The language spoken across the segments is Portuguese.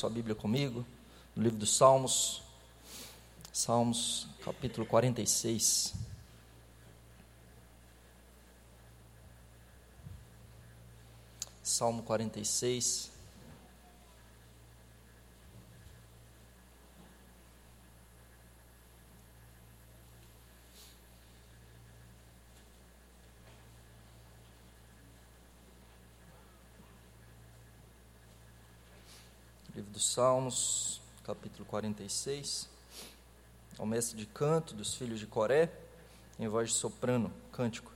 sua Bíblia comigo, no livro dos Salmos, Salmos capítulo 46. Salmo 46. Livro dos Salmos, capítulo 46. Ao mestre de canto dos filhos de Coré, em voz de soprano, cântico.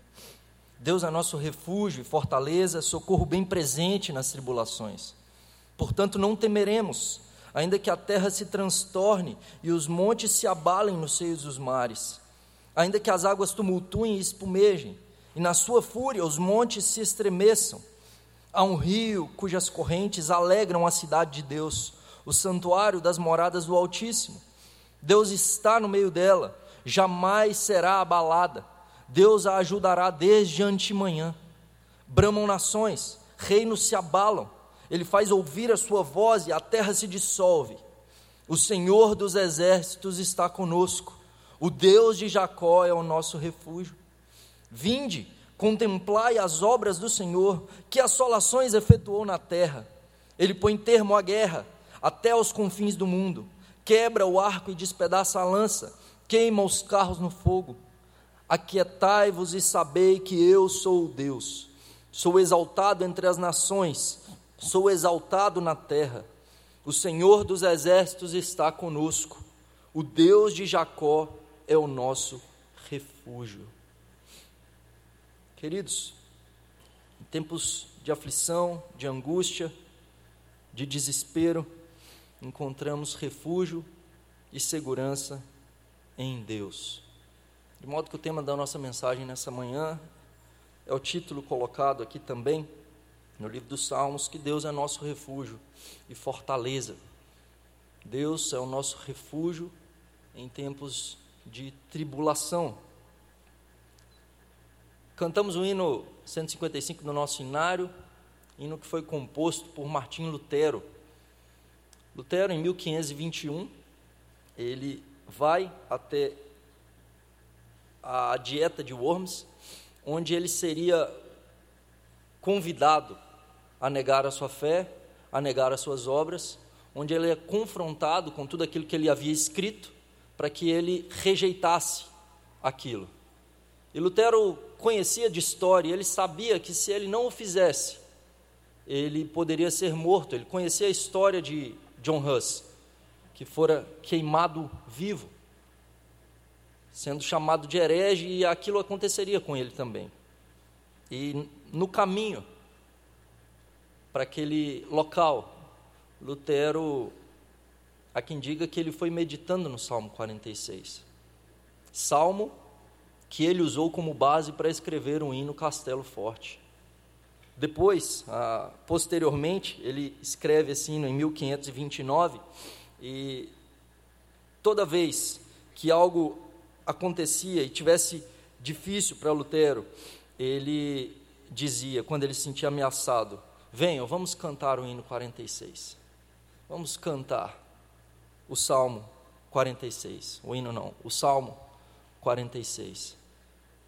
Deus é nosso refúgio e fortaleza, socorro bem presente nas tribulações. Portanto, não temeremos, ainda que a terra se transtorne e os montes se abalem nos seios dos mares, ainda que as águas tumultuem e espumejem, e na sua fúria os montes se estremeçam Há um rio cujas correntes alegram a cidade de Deus, o santuário das moradas do Altíssimo. Deus está no meio dela, jamais será abalada. Deus a ajudará desde antemanhã. Bramam nações, reinos se abalam. Ele faz ouvir a sua voz e a terra se dissolve. O Senhor dos exércitos está conosco. O Deus de Jacó é o nosso refúgio. Vinde, Contemplai as obras do Senhor, que assolações efetuou na terra. Ele põe termo à guerra, até aos confins do mundo. Quebra o arco e despedaça a lança, queima os carros no fogo. Aquietai-vos e sabei que eu sou o Deus. Sou exaltado entre as nações, sou exaltado na terra. O Senhor dos exércitos está conosco. O Deus de Jacó é o nosso refúgio. Queridos, em tempos de aflição, de angústia, de desespero, encontramos refúgio e segurança em Deus. De modo que o tema da nossa mensagem nessa manhã é o título colocado aqui também no livro dos Salmos, que Deus é nosso refúgio e fortaleza. Deus é o nosso refúgio em tempos de tribulação. Cantamos o hino 155 do nosso inário, hino que foi composto por Martim Lutero. Lutero, em 1521, ele vai até a dieta de Worms, onde ele seria convidado a negar a sua fé, a negar as suas obras, onde ele é confrontado com tudo aquilo que ele havia escrito, para que ele rejeitasse aquilo. E Lutero conhecia de história, ele sabia que se ele não o fizesse, ele poderia ser morto. Ele conhecia a história de John Huss, que fora queimado vivo, sendo chamado de herege, e aquilo aconteceria com ele também. E no caminho para aquele local, Lutero, há quem diga que ele foi meditando no Salmo 46. Salmo que ele usou como base para escrever um hino Castelo Forte. Depois, ah, posteriormente, ele escreve esse hino em 1529 e toda vez que algo acontecia e tivesse difícil para Lutero, ele dizia, quando ele se sentia ameaçado: Venham, vamos cantar o hino 46. Vamos cantar o Salmo 46. O hino não, o Salmo 46.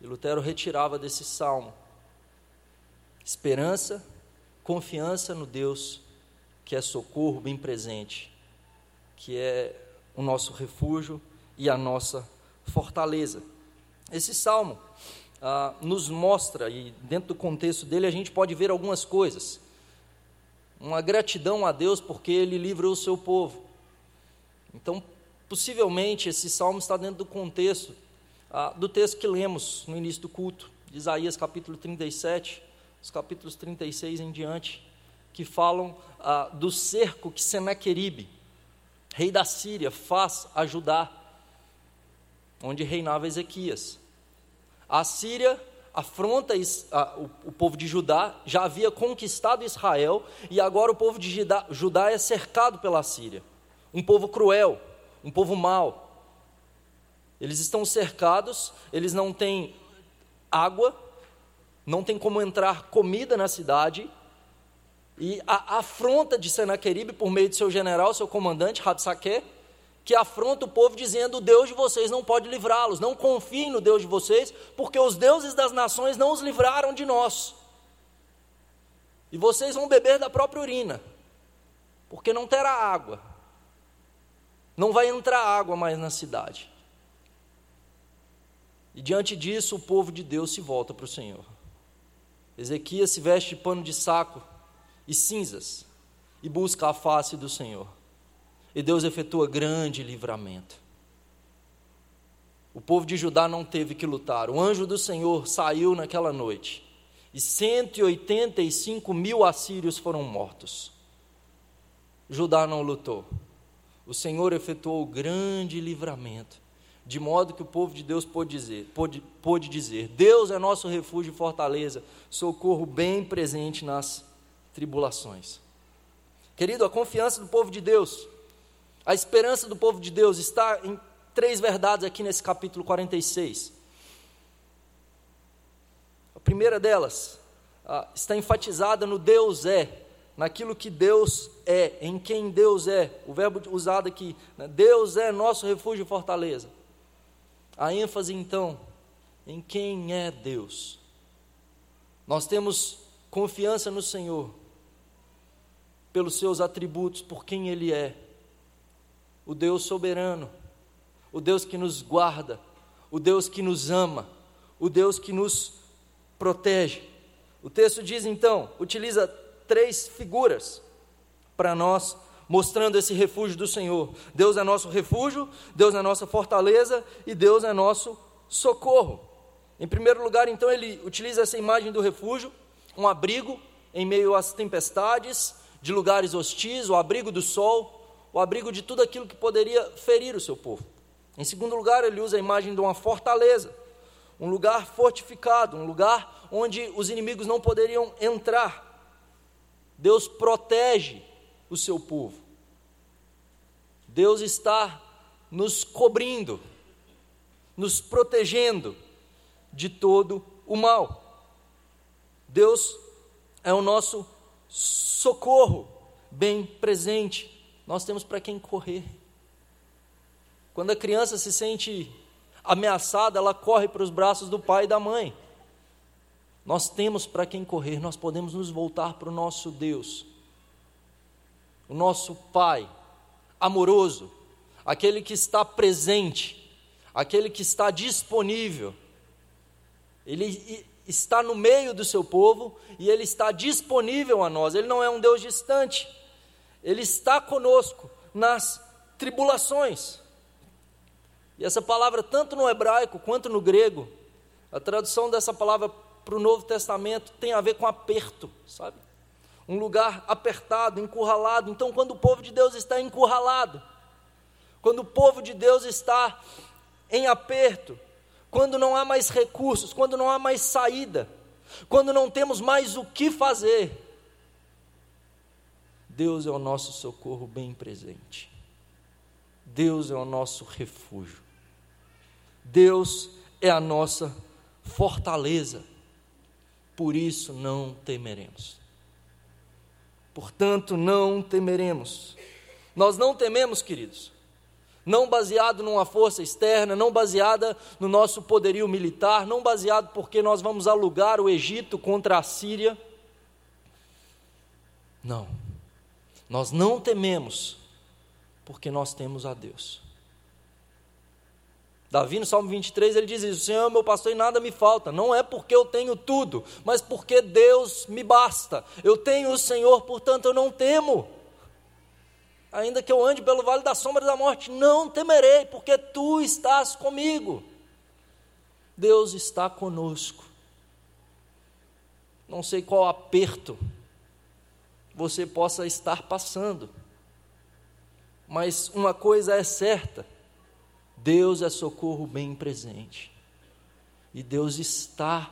E Lutero retirava desse salmo esperança, confiança no Deus que é socorro bem presente, que é o nosso refúgio e a nossa fortaleza. Esse salmo ah, nos mostra, e dentro do contexto dele a gente pode ver algumas coisas. Uma gratidão a Deus porque ele livrou o seu povo. Então, possivelmente, esse salmo está dentro do contexto ah, do texto que lemos no início do culto, de Isaías capítulo 37, os capítulos 36 em diante, que falam ah, do cerco que Senaqueribe, rei da Síria, faz a Judá, onde reinava Ezequias. A Síria afronta o povo de Judá, já havia conquistado Israel, e agora o povo de Judá é cercado pela Síria. Um povo cruel, um povo mau, eles estão cercados, eles não têm água, não tem como entrar comida na cidade, e a afronta de Senaqueribe por meio de seu general, seu comandante, Rabsaque, que afronta o povo dizendo: o Deus de vocês não pode livrá-los, não confiem no Deus de vocês, porque os deuses das nações não os livraram de nós. E vocês vão beber da própria urina, porque não terá água, não vai entrar água mais na cidade. E diante disso, o povo de Deus se volta para o Senhor. Ezequias se veste de pano de saco e cinzas e busca a face do Senhor. E Deus efetua grande livramento. O povo de Judá não teve que lutar. O anjo do Senhor saiu naquela noite e 185 mil assírios foram mortos. Judá não lutou. O Senhor efetuou grande livramento, de modo que o povo de Deus pôde dizer, pôde, pôde dizer: Deus é nosso refúgio e fortaleza, socorro bem presente nas tribulações. Querido, a confiança do povo de Deus, a esperança do povo de Deus está em três verdades aqui nesse capítulo 46. A primeira delas ah, está enfatizada no Deus é, naquilo que Deus é, em quem Deus é. O verbo usado aqui, né? Deus é nosso refúgio e fortaleza. A ênfase então em quem é Deus. Nós temos confiança no Senhor pelos seus atributos, por quem Ele é. O Deus soberano, o Deus que nos guarda, o Deus que nos ama, o Deus que nos protege. O texto diz então, utiliza três figuras para nós, mostrando esse refúgio do Senhor. Deus é nosso refúgio, Deus é nossa fortaleza e Deus é nosso socorro. Em primeiro lugar, então, ele utiliza essa imagem do refúgio, um abrigo em meio às tempestades, de lugares hostis, o abrigo do sol, o abrigo de tudo aquilo que poderia ferir o seu povo. Em segundo lugar, ele usa a imagem de uma fortaleza, um lugar fortificado, um lugar onde os inimigos não poderiam entrar. Deus protege o seu povo. Deus está nos cobrindo, nos protegendo de todo o mal. Deus é o nosso socorro bem presente. Nós temos para quem correr. Quando a criança se sente ameaçada, ela corre para os braços do pai e da mãe. Nós temos para quem correr, nós podemos nos voltar para o nosso Deus, o nosso Pai amoroso, aquele que está presente, aquele que está disponível. Ele está no meio do seu povo e ele está disponível a nós. Ele não é um Deus distante. Ele está conosco nas tribulações. E essa palavra, tanto no hebraico quanto no grego, a tradução dessa palavra para o Novo Testamento tem a ver com aperto, sabe? Um lugar apertado, encurralado. Então, quando o povo de Deus está encurralado, quando o povo de Deus está em aperto, quando não há mais recursos, quando não há mais saída, quando não temos mais o que fazer, Deus é o nosso socorro bem presente. Deus é o nosso refúgio. Deus é a nossa fortaleza. Por isso não temeremos. Portanto, não temeremos. Nós não tememos, queridos, não baseado numa força externa, não baseada no nosso poderio militar, não baseado porque nós vamos alugar o Egito contra a Síria. Não. Nós não tememos porque nós temos a Deus. Davi, no Salmo 23, ele diz isso: Senhor, meu pastor, e nada me falta. Não é porque eu tenho tudo, mas porque Deus me basta. Eu tenho o Senhor, portanto eu não temo ainda que eu ande pelo vale da sombra da morte, não temerei, porque tu estás comigo. Deus está conosco. Não sei qual aperto você possa estar passando, mas uma coisa é certa: Deus é socorro bem presente, e Deus está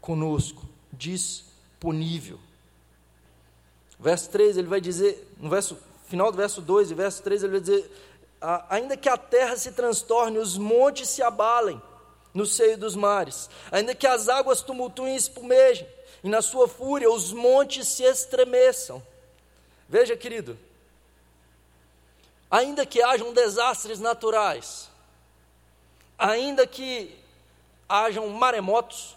conosco, disponível. Verso 3, ele vai dizer, no verso, final do verso 2 e verso 3, ele vai dizer: Ainda que a terra se transtorne, os montes se abalem no seio dos mares, ainda que as águas tumultuem e espumejem, e na sua fúria os montes se estremeçam. Veja, querido, ainda que hajam desastres naturais, ainda que hajam maremotos,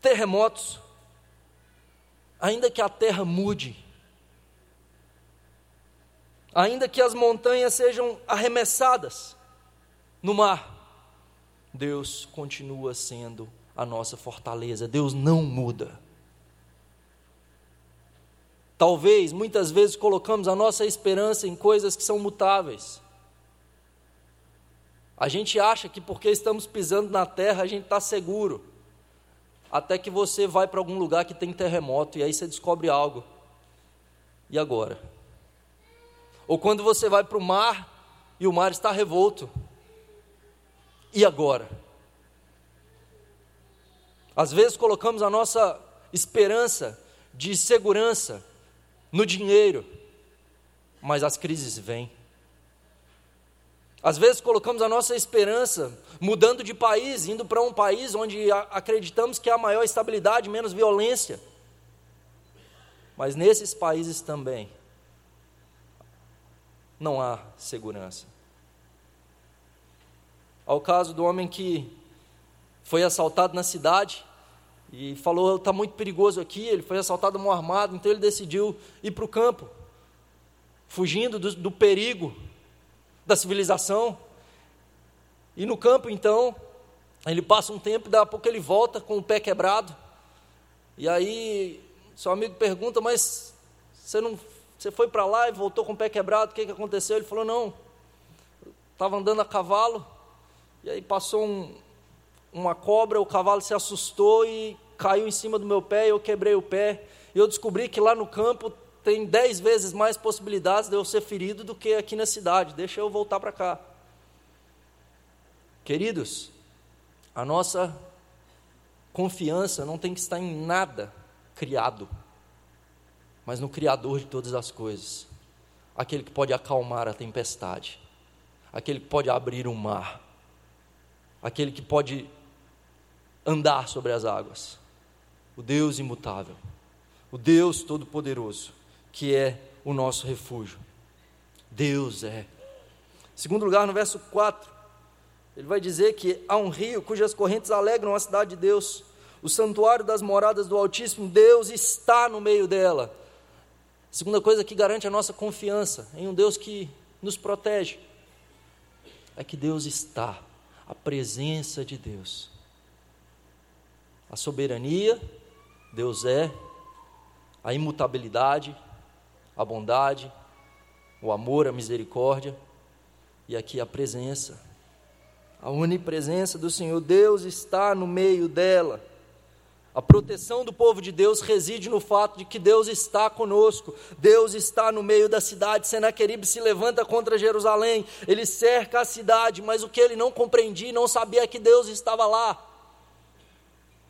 terremotos, ainda que a terra mude, ainda que as montanhas sejam arremessadas no mar, Deus continua sendo a nossa fortaleza, Deus não muda. Talvez, muitas vezes, colocamos a nossa esperança em coisas que são mutáveis. A gente acha que porque estamos pisando na terra a gente está seguro. Até que você vai para algum lugar que tem terremoto e aí você descobre algo. E agora? Ou quando você vai para o mar e o mar está revolto. E agora? Às vezes colocamos a nossa esperança de segurança no dinheiro, mas as crises vêm. Às vezes colocamos a nossa esperança mudando de país, indo para um país onde acreditamos que há maior estabilidade, menos violência. Mas nesses países também não há segurança. Ao caso do homem que foi assaltado na cidade e falou: está muito perigoso aqui. Ele foi assaltado mão armado, então ele decidiu ir para o campo, fugindo do, do perigo da civilização. E no campo, então, ele passa um tempo, daqui a pouco ele volta com o pé quebrado. E aí, seu amigo pergunta: Mas você não você foi para lá e voltou com o pé quebrado, o que, que aconteceu? Ele falou: Não, estava andando a cavalo, e aí passou um, uma cobra, o cavalo se assustou e caiu em cima do meu pé, e eu quebrei o pé. E eu descobri que lá no campo tem dez vezes mais possibilidades de eu ser ferido do que aqui na cidade. Deixa eu voltar para cá. Queridos, a nossa confiança não tem que estar em nada criado, mas no Criador de todas as coisas, aquele que pode acalmar a tempestade, aquele que pode abrir o mar, aquele que pode andar sobre as águas, o Deus imutável, o Deus todo-poderoso que é o nosso refúgio. Deus é. Segundo lugar, no verso 4, ele vai dizer que há um rio cujas correntes alegram a cidade de Deus, o santuário das moradas do Altíssimo, Deus está no meio dela. Segunda coisa que garante a nossa confiança em um Deus que nos protege é que Deus está, a presença de Deus. A soberania, Deus é, a imutabilidade, a bondade, o amor, a misericórdia e aqui a presença. A onipresença do Senhor, Deus está no meio dela. A proteção do povo de Deus reside no fato de que Deus está conosco, Deus está no meio da cidade. Senaqueribe se levanta contra Jerusalém, ele cerca a cidade, mas o que ele não compreendia e não sabia é que Deus estava lá.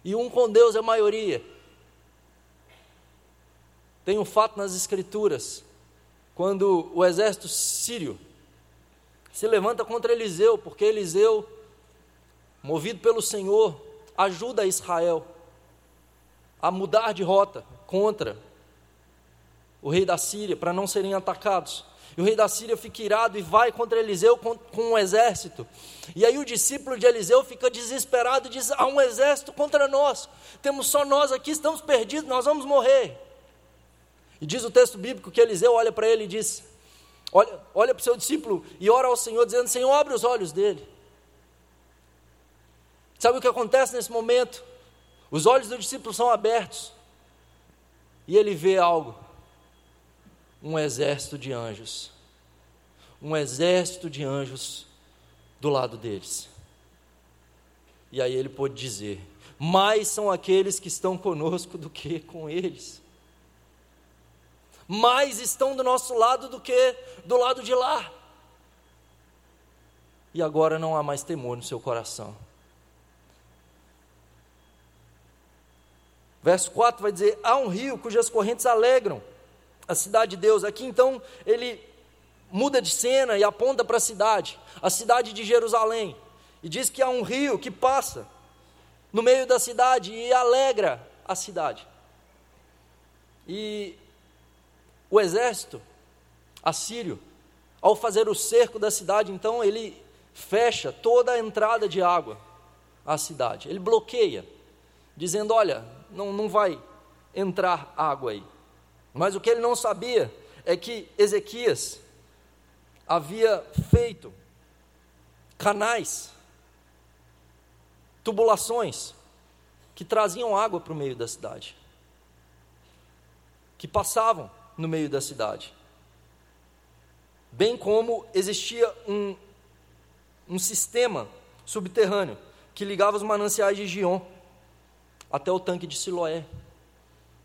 E um com Deus é maioria. Tem um fato nas Escrituras, quando o exército sírio se levanta contra Eliseu, porque Eliseu, movido pelo Senhor, ajuda Israel a mudar de rota contra o rei da Síria, para não serem atacados. E o rei da Síria fica irado e vai contra Eliseu com, com um exército. E aí o discípulo de Eliseu fica desesperado e diz: Há um exército contra nós, temos só nós aqui, estamos perdidos, nós vamos morrer. E diz o texto bíblico que Eliseu olha para ele e diz: Olha, olha para o seu discípulo e ora ao Senhor, dizendo: Senhor, abre os olhos dele. Sabe o que acontece nesse momento? Os olhos do discípulo são abertos e ele vê algo: um exército de anjos. Um exército de anjos do lado deles. E aí ele pôde dizer: Mais são aqueles que estão conosco do que com eles mais estão do nosso lado do que do lado de lá. E agora não há mais temor no seu coração. Verso 4 vai dizer: Há um rio cujas correntes alegram a cidade de Deus. Aqui então ele muda de cena e aponta para a cidade, a cidade de Jerusalém, e diz que há um rio que passa no meio da cidade e alegra a cidade. E o exército assírio, ao fazer o cerco da cidade, então ele fecha toda a entrada de água à cidade. Ele bloqueia, dizendo: Olha, não, não vai entrar água aí. Mas o que ele não sabia é que Ezequias havia feito canais, tubulações, que traziam água para o meio da cidade, que passavam no meio da cidade. Bem como existia um, um sistema subterrâneo que ligava os mananciais de Gion até o tanque de Siloé.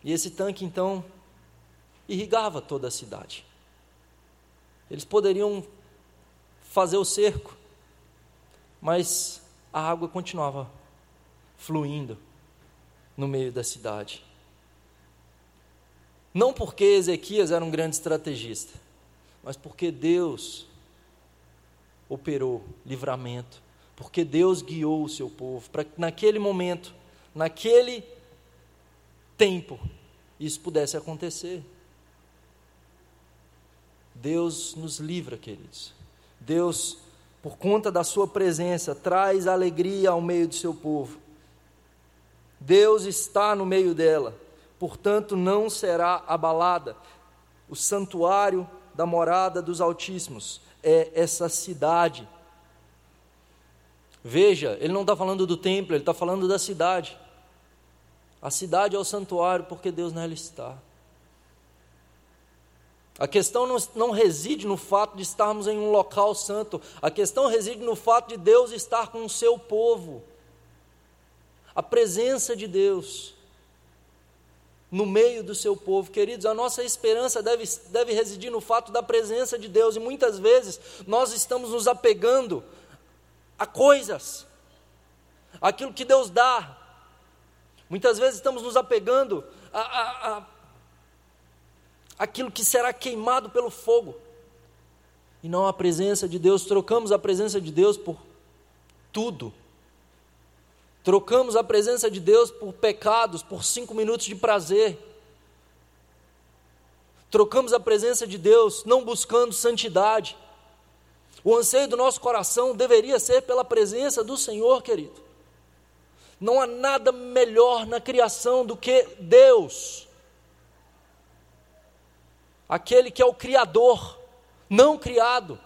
E esse tanque, então, irrigava toda a cidade. Eles poderiam fazer o cerco, mas a água continuava fluindo no meio da cidade. Não porque Ezequias era um grande estrategista, mas porque Deus operou livramento, porque Deus guiou o seu povo para que naquele momento, naquele tempo, isso pudesse acontecer. Deus nos livra, queridos. Deus, por conta da Sua presença, traz alegria ao meio do seu povo. Deus está no meio dela, portanto não será abalada. O santuário da morada dos Altíssimos é essa cidade. Veja, ele não está falando do templo, ele está falando da cidade. A cidade é o santuário porque Deus nela está. A questão não, não, reside no fato de estarmos em um local santo, a questão reside no fato de Deus estar com o seu povo. A presença de Deus no meio do seu povo. Queridos, a nossa esperança deve, deve residir no fato da presença de Deus, e muitas vezes nós estamos nos apegando a coisas, aquilo que Deus dá. Muitas vezes estamos nos apegando a, a, a aquilo que será queimado pelo fogo, e não a presença de Deus. Trocamos a presença de Deus por tudo. Trocamos a presença de Deus por pecados, por cinco minutos de prazer. Trocamos a presença de Deus não buscando santidade. O anseio do nosso coração deveria ser pela presença do Senhor, querido. Não há nada melhor na criação do que Deus aquele que é o Criador, não criado.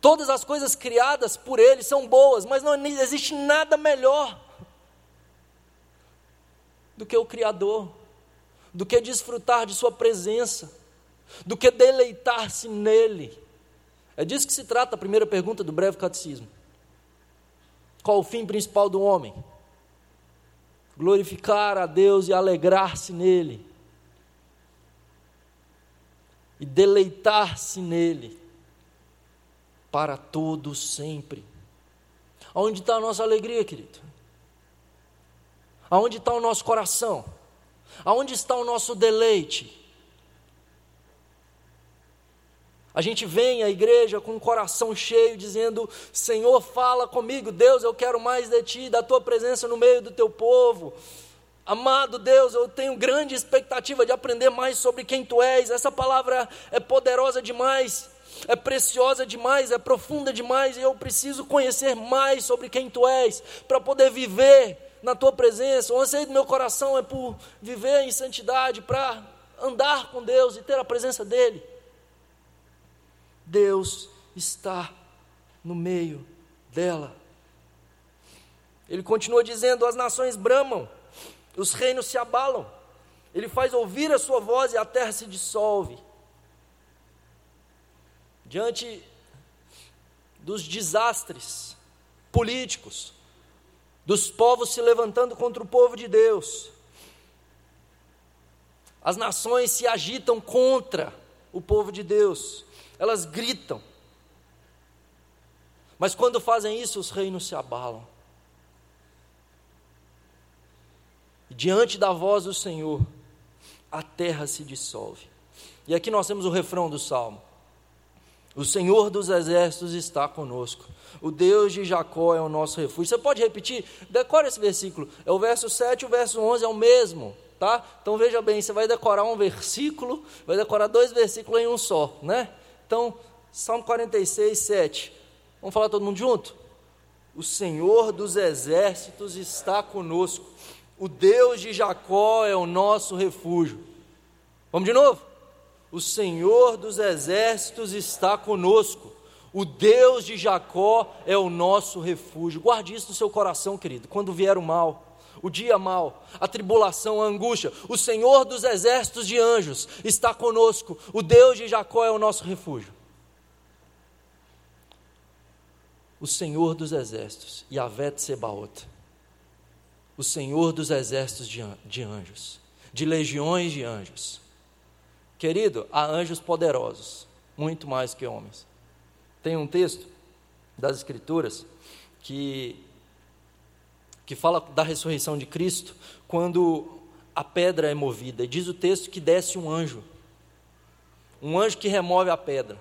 Todas as coisas criadas por Ele são boas, mas não existe nada melhor do que o Criador, do que desfrutar de Sua presença, do que deleitar-se nele. É disso que se trata a primeira pergunta do breve catecismo. Qual o fim principal do homem? Glorificar a Deus e alegrar-se nele e deleitar-se nele para todo sempre. Aonde está a nossa alegria, querido? Aonde está o nosso coração? Aonde está o nosso deleite? A gente vem à igreja com o coração cheio, dizendo: Senhor, fala comigo, Deus, eu quero mais de ti, da tua presença no meio do teu povo. Amado Deus, eu tenho grande expectativa de aprender mais sobre quem tu és. Essa palavra é poderosa demais, é preciosa demais, é profunda demais, e eu preciso conhecer mais sobre quem tu és, para poder viver na tua presença. O anseio do meu coração é por viver em santidade, para andar com Deus e ter a presença dEle. Deus está no meio dela. Ele continua dizendo: as nações bramam os reinos se abalam, ele faz ouvir a sua voz e a terra se dissolve. Diante dos desastres políticos, dos povos se levantando contra o povo de Deus, as nações se agitam contra o povo de Deus, elas gritam, mas quando fazem isso, os reinos se abalam. Diante da voz do Senhor, a terra se dissolve. E aqui nós temos o refrão do salmo: O Senhor dos exércitos está conosco. O Deus de Jacó é o nosso refúgio. Você pode repetir? Decora esse versículo. É o verso 7 e o verso 11 é o mesmo, tá? Então veja bem, você vai decorar um versículo, vai decorar dois versículos em um só, né? Então, Salmo 46, 7. Vamos falar todo mundo junto? O Senhor dos exércitos está conosco. O Deus de Jacó é o nosso refúgio. Vamos de novo? O Senhor dos exércitos está conosco. O Deus de Jacó é o nosso refúgio. Guarde isso no seu coração, querido. Quando vier o mal, o dia mal, a tribulação, a angústia, o Senhor dos exércitos de anjos está conosco. O Deus de Jacó é o nosso refúgio. O Senhor dos exércitos, Yahvé Sebaot. O Senhor dos exércitos de anjos, de legiões de anjos Querido, há anjos poderosos, muito mais que homens. Tem um texto das Escrituras que, que fala da ressurreição de Cristo, quando a pedra é movida. Diz o texto que desce um anjo, um anjo que remove a pedra.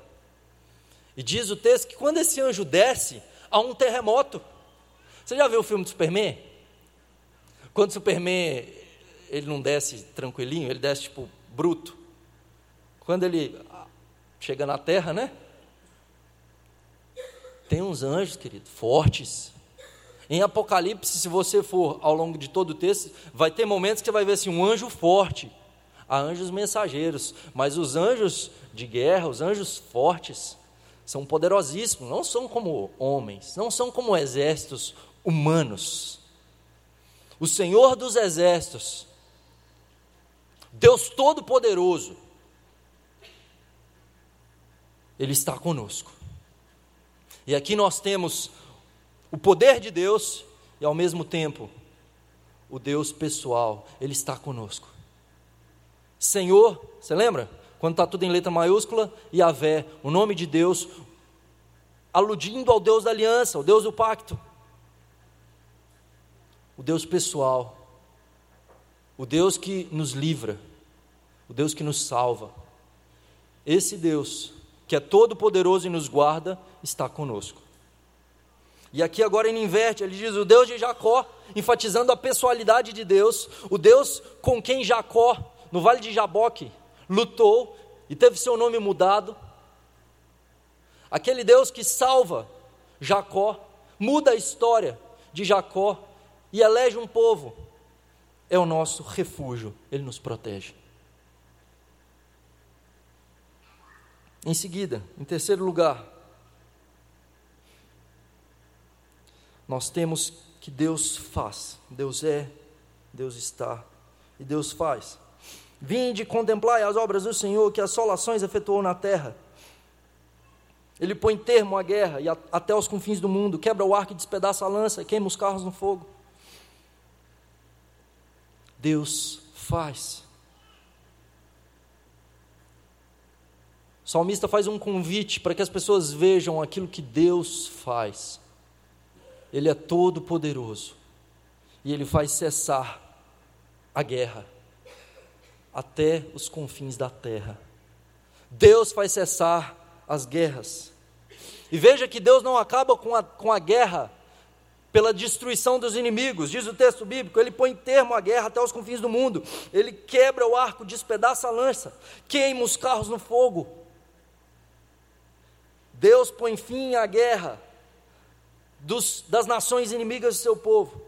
E diz o texto que quando esse anjo desce, há um terremoto. Você já viu o filme do Superman? Quando Superman ele não desce tranquilinho, ele desce tipo bruto. Quando ele chega na terra, né? Tem uns anjos, querido, fortes. Em Apocalipse, se você for ao longo de todo o texto, vai ter momentos que você vai ver assim, um anjo forte. Há anjos mensageiros, mas os anjos de guerra, os anjos fortes, são poderosíssimos, não são como homens, não são como exércitos humanos. O Senhor dos exércitos, Deus Todo-Poderoso, ele está conosco. E aqui nós temos o poder de Deus e ao mesmo tempo o Deus pessoal, Ele está conosco. Senhor, você lembra? Quando está tudo em letra maiúscula, Yahvé, o nome de Deus, aludindo ao Deus da aliança, o Deus do pacto. O Deus pessoal, o Deus que nos livra, o Deus que nos salva. Esse Deus que é todo poderoso e nos guarda, está conosco. E aqui agora ele inverte, ele diz: o Deus de Jacó, enfatizando a pessoalidade de Deus, o Deus com quem Jacó, no vale de Jaboque, lutou e teve seu nome mudado. Aquele Deus que salva Jacó, muda a história de Jacó e elege um povo, é o nosso refúgio, ele nos protege. Em seguida, em terceiro lugar, nós temos que Deus faz, Deus é, Deus está e Deus faz. Vinde contemplai as obras do Senhor, que assolações efetuou na terra. Ele põe termo à guerra e a, até os confins do mundo, quebra o arco e despedaça a lança, queima os carros no fogo. Deus faz. O salmista faz um convite para que as pessoas vejam aquilo que Deus faz. Ele é todo poderoso e ele faz cessar a guerra até os confins da terra. Deus faz cessar as guerras. E veja que Deus não acaba com a, com a guerra pela destruição dos inimigos, diz o texto bíblico, ele põe termo à guerra até os confins do mundo, ele quebra o arco, despedaça a lança, queima os carros no fogo, Deus põe fim à guerra dos, das nações inimigas do seu povo.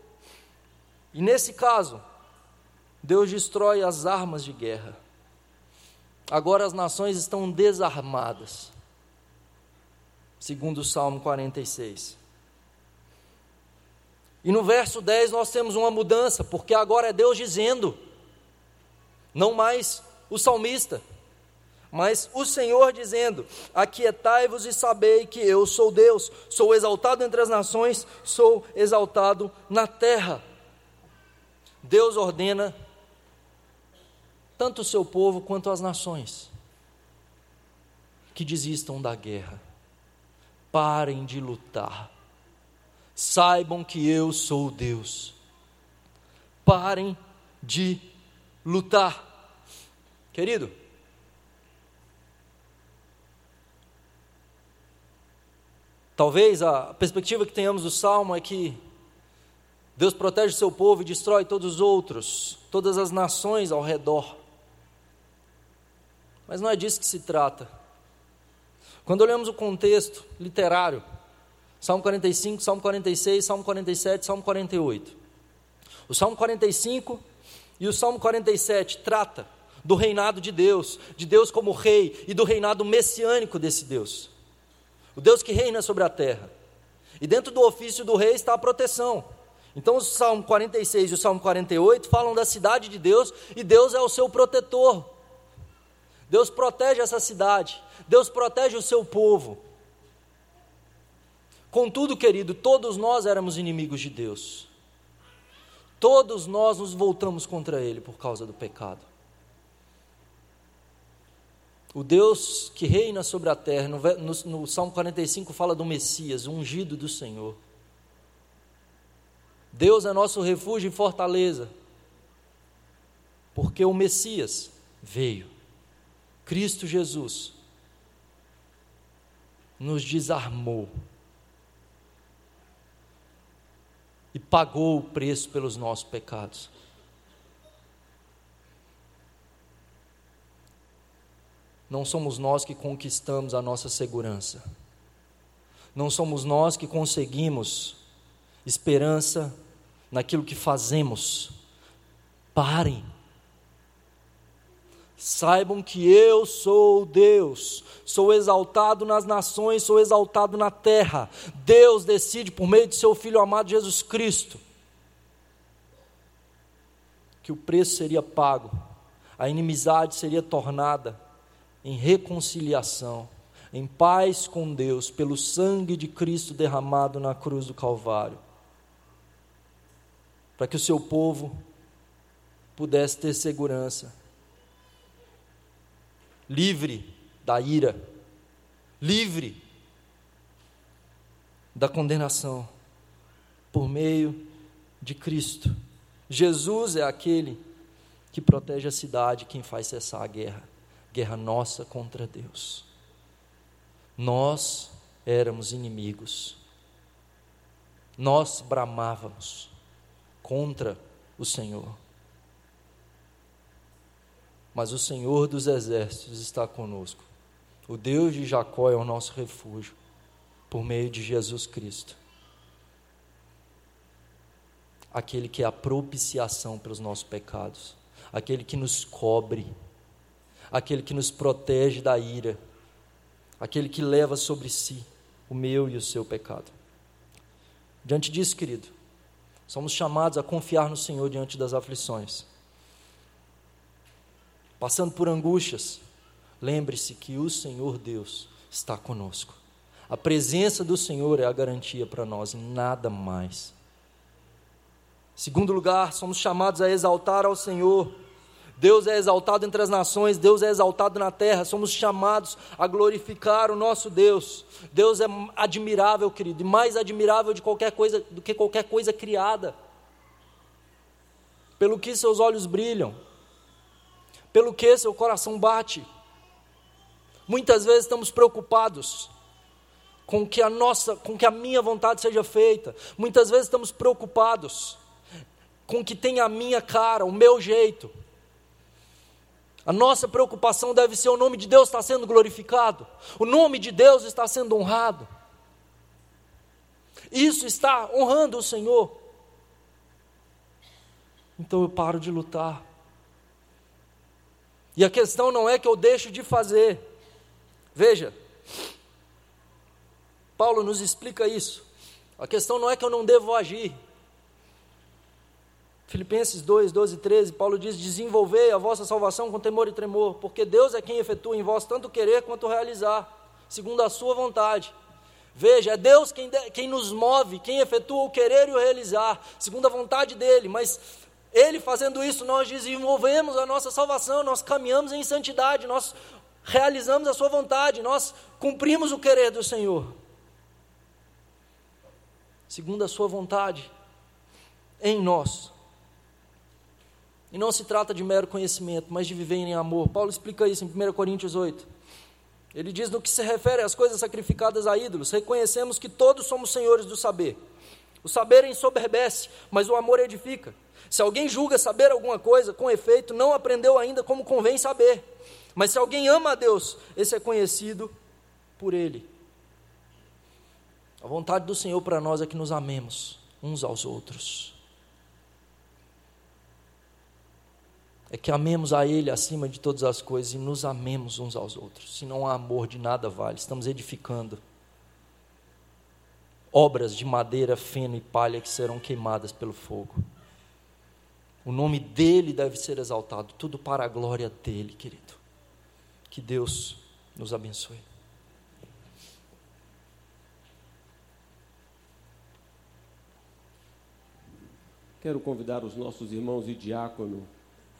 E nesse caso, Deus destrói as armas de guerra. Agora as nações estão desarmadas, segundo o Salmo 46. E no verso 10 nós temos uma mudança, porque agora é Deus dizendo, não mais o salmista mas o Senhor dizendo: Aquietai-vos e sabei que eu sou Deus, sou exaltado entre as nações, sou exaltado na terra. Deus ordena tanto o seu povo quanto as nações que desistam da guerra, parem de lutar, saibam que eu sou Deus, parem de lutar. Querido, Talvez a perspectiva que tenhamos do salmo é que Deus protege o seu povo e destrói todos os outros, todas as nações ao redor. Mas não é disso que se trata. Quando olhamos o contexto literário, Salmo 45, Salmo 46, Salmo 47, Salmo 48. O Salmo 45 e o Salmo 47 trata do reinado de Deus, de Deus como rei e do reinado messiânico desse Deus. O Deus que reina sobre a terra. E dentro do ofício do rei está a proteção. Então, o Salmo 46 e o Salmo 48 falam da cidade de Deus e Deus é o seu protetor. Deus protege essa cidade, Deus protege o seu povo. Contudo, querido, todos nós éramos inimigos de Deus. Todos nós nos voltamos contra Ele por causa do pecado. O Deus que reina sobre a terra, no, no, no Salmo 45 fala do Messias, ungido do Senhor. Deus é nosso refúgio e fortaleza, porque o Messias veio, Cristo Jesus, nos desarmou e pagou o preço pelos nossos pecados. Não somos nós que conquistamos a nossa segurança. Não somos nós que conseguimos esperança naquilo que fazemos. Parem. Saibam que eu sou Deus, sou exaltado nas nações, sou exaltado na terra. Deus decide por meio de seu Filho amado Jesus Cristo que o preço seria pago, a inimizade seria tornada em reconciliação, em paz com Deus, pelo sangue de Cristo derramado na cruz do Calvário para que o seu povo pudesse ter segurança, livre da ira, livre da condenação, por meio de Cristo. Jesus é aquele que protege a cidade, quem faz cessar a guerra, guerra nossa contra Deus. Nós éramos inimigos, nós bramávamos, contra o Senhor. Mas o Senhor dos exércitos está conosco. O Deus de Jacó é o nosso refúgio, por meio de Jesus Cristo. Aquele que é a propiciação pelos nossos pecados, aquele que nos cobre, aquele que nos protege da ira, aquele que leva sobre si o meu e o seu pecado. Diante disso, querido, Somos chamados a confiar no Senhor diante das aflições. Passando por angústias, lembre-se que o Senhor Deus está conosco. A presença do Senhor é a garantia para nós, nada mais. Segundo lugar, somos chamados a exaltar ao Senhor Deus é exaltado entre as nações, Deus é exaltado na terra, somos chamados a glorificar o nosso Deus. Deus é admirável, querido, e mais admirável de qualquer coisa do que qualquer coisa criada. Pelo que seus olhos brilham, pelo que seu coração bate. Muitas vezes estamos preocupados com que a nossa, com que a minha vontade seja feita. Muitas vezes estamos preocupados com que tenha a minha cara, o meu jeito. A nossa preocupação deve ser o nome de Deus está sendo glorificado, o nome de Deus está sendo honrado. Isso está honrando o Senhor. Então eu paro de lutar. E a questão não é que eu deixo de fazer. Veja, Paulo nos explica isso. A questão não é que eu não devo agir, Filipenses 2, 12 e 13, Paulo diz: Desenvolvei a vossa salvação com temor e tremor, porque Deus é quem efetua em vós tanto querer quanto realizar, segundo a sua vontade. Veja, é Deus quem, quem nos move, quem efetua o querer e o realizar, segundo a vontade dEle, mas Ele fazendo isso, nós desenvolvemos a nossa salvação, nós caminhamos em santidade, nós realizamos a Sua vontade, nós cumprimos o querer do Senhor, segundo a Sua vontade, em nós. E não se trata de mero conhecimento, mas de viver em amor. Paulo explica isso em 1 Coríntios 8. Ele diz no que se refere às coisas sacrificadas a ídolos: reconhecemos que todos somos senhores do saber. O saber ensoberbece, mas o amor edifica. Se alguém julga saber alguma coisa, com efeito, não aprendeu ainda como convém saber. Mas se alguém ama a Deus, esse é conhecido por Ele. A vontade do Senhor para nós é que nos amemos uns aos outros. É que amemos a Ele acima de todas as coisas e nos amemos uns aos outros. Se não há amor, de nada vale. Estamos edificando obras de madeira, feno e palha que serão queimadas pelo fogo. O nome dele deve ser exaltado, tudo para a glória dele, querido. Que Deus nos abençoe. Quero convidar os nossos irmãos e diácono